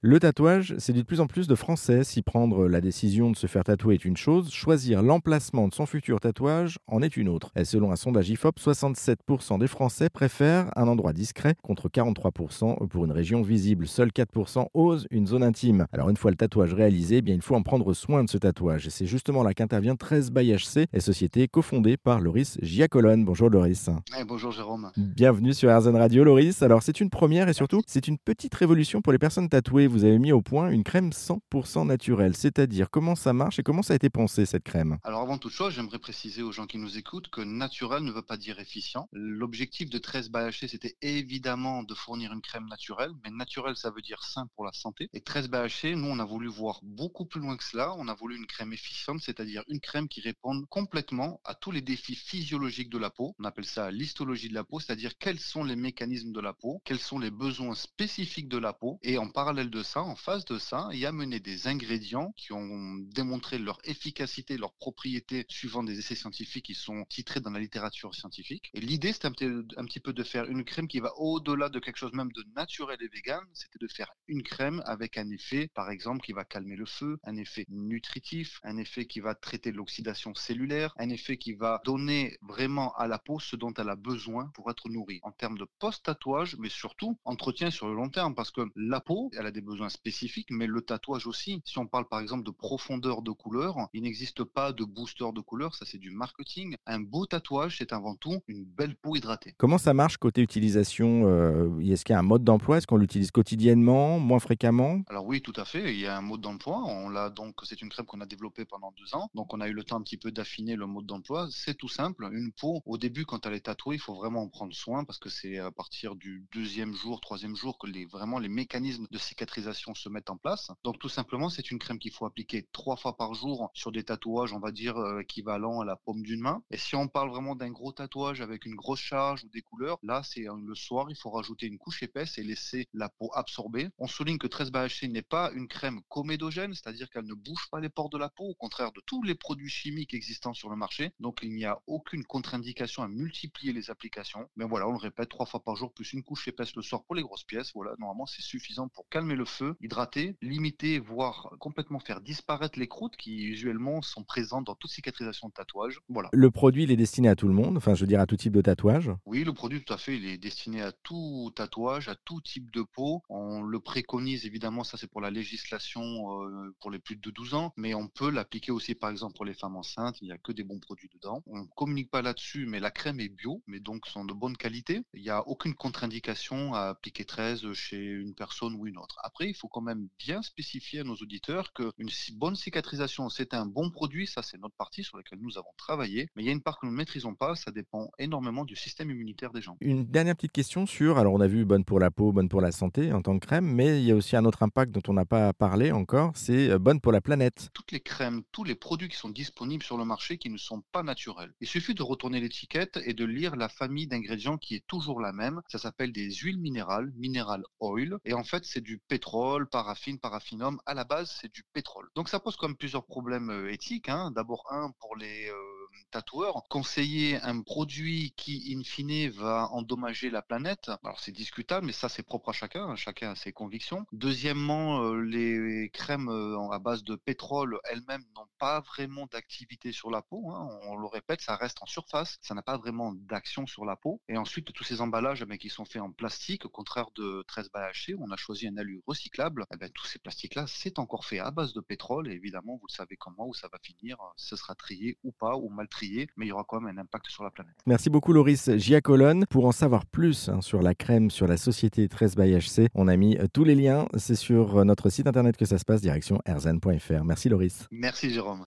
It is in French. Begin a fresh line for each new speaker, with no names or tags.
Le tatouage séduit de plus en plus de Français. Si prendre la décision de se faire tatouer est une chose, choisir l'emplacement de son futur tatouage en est une autre. Et selon un sondage IFOP, 67% des Français préfèrent un endroit discret contre 43% pour une région visible. Seuls 4% osent une zone intime. Alors une fois le tatouage réalisé, eh bien il faut en prendre soin de ce tatouage. Et c'est justement là qu'intervient 13 by HC, et société cofondée par Loris Giacolone. Bonjour Loris.
bonjour Jérôme.
Bienvenue sur RZN Radio Loris. Alors c'est une première et surtout c'est une petite révolution pour les personnes tatouées vous avez mis au point une crème 100% naturelle. C'est-à-dire comment ça marche et comment ça a été pensé cette crème?
Alors avant toute chose, j'aimerais préciser aux gens qui nous écoutent que naturel ne veut pas dire efficient. L'objectif de 13 BHC, c'était évidemment de fournir une crème naturelle, mais naturel, ça veut dire sain pour la santé. Et 13 BHC, nous, on a voulu voir beaucoup plus loin que cela. On a voulu une crème efficiente, c'est-à-dire une crème qui réponde complètement à tous les défis physiologiques de la peau. On appelle ça l'histologie de la peau, c'est-à-dire quels sont les mécanismes de la peau, quels sont les besoins spécifiques de la peau. Et en parallèle de ça, en face de ça, il y a mené des ingrédients qui ont démontré leur efficacité, leurs propriétés suivant des essais scientifiques qui sont titrés dans la littérature scientifique. Et l'idée, c'était un, petit peu de faire une crème qui va au-delà de quelque chose même de naturel et vegan. C'était de faire une crème avec un effet, par exemple, qui va calmer le feu, un effet nutritif, un effet qui va traiter l'oxydation cellulaire, un effet qui va donner vraiment à la peau ce dont elle a besoin pour être nourrie en termes de post-tatouage, mais surtout entretien sur le long terme parce que la peau, elle a des besoins spécifiques, mais le tatouage aussi. Si on parle par exemple de profondeur de couleur, il n'existe pas de booster de couleur, ça c'est du marketing. Un beau tatouage, c'est avant tout une belle peau hydratée.
Comment ça marche côté utilisation euh, Est-ce qu'il y a un mode d'emploi? Est-ce qu'on l'utilise quotidiennement, moins fréquemment?
Alors oui, tout à fait. Il y a un mode d'emploi. On l'a donc, c'est une crème qu'on a développée pendant deux ans. Donc on a eu le temps un petit peu d'affiner le mode d'emploi. C'est tout simple. Une peau, au début, quand elle est tatouée, il faut vraiment en prendre soin parce que c'est à partir du deuxième jour, troisième jour que les, vraiment les mécanismes de cicatrisation se mettent en place. Donc tout simplement, c'est une crème qu'il faut appliquer trois fois par jour sur des tatouages, on va dire, euh, équivalents à la paume d'une main. Et si on parle vraiment d'un gros tatouage avec une grosse charge ou des couleurs, là, c'est euh, le soir, il faut rajouter une couche épaisse et laisser la peau absorber. On souligne que 13 BHC n'est pas une crème comédogène, c'est-à-dire qu'elle ne bouge pas les pores de la peau, au contraire de tous les produits chimiques existants sur le marché. Donc il n'y a aucune contre-indication à multiplier les applications. Mais voilà, on le répète, trois fois par jour, plus une couche épaisse le soir pour les grosses pièces. Voilà, normalement, c'est suffisant pour calmer le feu, hydrater, limiter, voire complètement faire disparaître les croûtes qui usuellement sont présentes dans toute cicatrisation de tatouage. Voilà.
Le produit, il est destiné à tout le monde, enfin je veux dire à tout type de tatouage
Oui, le produit tout à fait, il est destiné à tout tatouage, à tout type de peau. On le préconise évidemment, ça c'est pour la législation euh, pour les plus de 12 ans, mais on peut l'appliquer aussi par exemple pour les femmes enceintes, il n'y a que des bons produits dedans. On ne communique pas là-dessus, mais la crème est bio, mais donc sont de bonne qualité. Il n'y a aucune contre-indication à appliquer 13 chez une personne ou une autre. Après, il faut quand même bien spécifier à nos auditeurs qu'une bonne cicatrisation, c'est un bon produit, ça c'est notre partie sur laquelle nous avons travaillé, mais il y a une part que nous ne maîtrisons pas, ça dépend énormément du système immunitaire des gens.
Une dernière petite question sur, alors on a vu bonne pour la peau, bonne pour la santé en tant que crème, mais il y a aussi un autre impact dont on n'a pas parlé encore, c'est euh, bonne pour la planète.
Toutes les crèmes, tous les produits qui sont disponibles sur le marché qui ne sont pas naturels. Il suffit de retourner l'étiquette et de lire la famille d'ingrédients qui est toujours la même. Ça s'appelle des huiles minérales, mineral oil, et en fait c'est du pétrole paraffine, paraffinum, à la base, c'est du pétrole. Donc ça pose comme plusieurs problèmes euh, éthiques. Hein. D'abord, un, pour les euh, tatoueurs, conseiller un produit qui, in fine, va endommager la planète. Alors c'est discutable, mais ça, c'est propre à chacun. Hein. Chacun a ses convictions. Deuxièmement, euh, les crèmes à base de pétrole elles-mêmes n'ont pas vraiment d'activité sur la peau. Hein. On le répète, ça reste en surface. Ça n'a pas vraiment d'action sur la peau. Et ensuite, tous ces emballages mais, eh qui sont faits en plastique, au contraire de 13 BHC, on a choisi un alu recyclé eh ben, tous ces plastiques-là, c'est encore fait à base de pétrole. Et évidemment, vous le savez comment, où ça va finir. Ce sera trié ou pas, ou mal trié, mais il y aura quand même un impact sur la planète.
Merci beaucoup, Loris Giacolone. Pour en savoir plus hein, sur la crème, sur la société 13 by HC, on a mis euh, tous les liens. C'est sur euh, notre site internet que ça se passe, direction erzen.fr. Merci, Loris.
Merci, Jérôme.